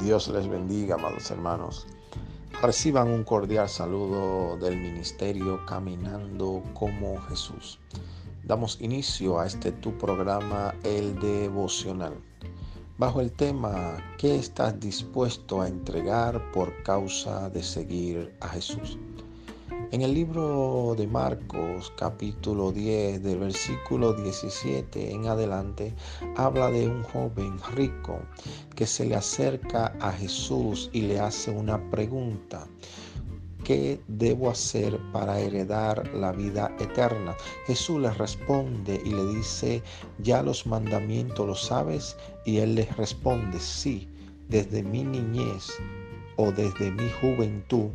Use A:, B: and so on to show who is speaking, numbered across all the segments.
A: Dios les bendiga, amados hermanos. Reciban un cordial saludo del ministerio Caminando como Jesús. Damos inicio a este tu programa, el devocional, bajo el tema ¿Qué estás dispuesto a entregar por causa de seguir a Jesús? En el libro de Marcos capítulo 10 del versículo 17 en adelante habla de un joven rico que se le acerca a Jesús y le hace una pregunta. ¿Qué debo hacer para heredar la vida eterna? Jesús le responde y le dice, ya los mandamientos los sabes y él le responde, sí, desde mi niñez o desde mi juventud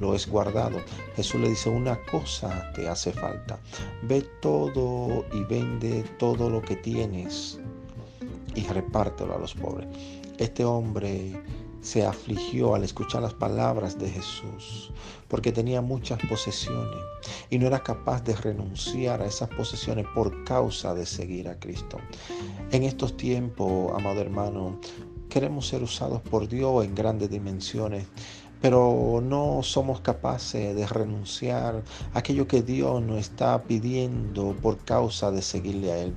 A: lo es guardado. Jesús le dice, una cosa te hace falta. Ve todo y vende todo lo que tienes y repártelo a los pobres. Este hombre se afligió al escuchar las palabras de Jesús, porque tenía muchas posesiones y no era capaz de renunciar a esas posesiones por causa de seguir a Cristo. En estos tiempos, amado hermano, queremos ser usados por Dios en grandes dimensiones, pero no somos capaces de renunciar a aquello que Dios nos está pidiendo por causa de seguirle a Él.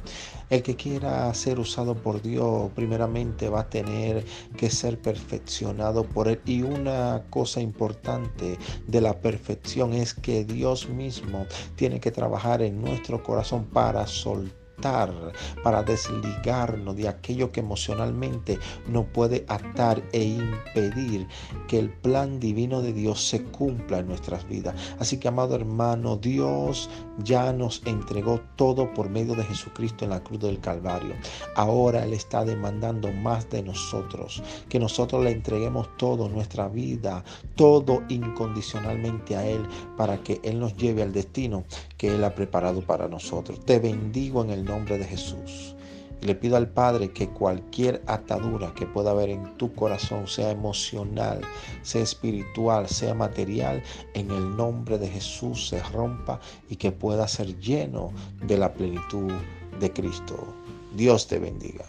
A: El que quiera ser usado por Dios primeramente va a tener que ser perfeccionado por Él. Y una cosa importante de la perfección es que Dios mismo tiene que trabajar en nuestro corazón para soltar para desligarnos de aquello que emocionalmente no puede atar e impedir que el plan divino de Dios se cumpla en nuestras vidas. Así que, amado hermano, Dios ya nos entregó todo por medio de Jesucristo en la cruz del Calvario. Ahora Él está demandando más de nosotros, que nosotros le entreguemos todo, nuestra vida, todo incondicionalmente a Él, para que Él nos lleve al destino que Él ha preparado para nosotros. Te bendigo en el nombre de Jesús. Le pido al Padre que cualquier atadura que pueda haber en tu corazón, sea emocional, sea espiritual, sea material, en el nombre de Jesús se rompa y que pueda ser lleno de la plenitud de Cristo. Dios te bendiga.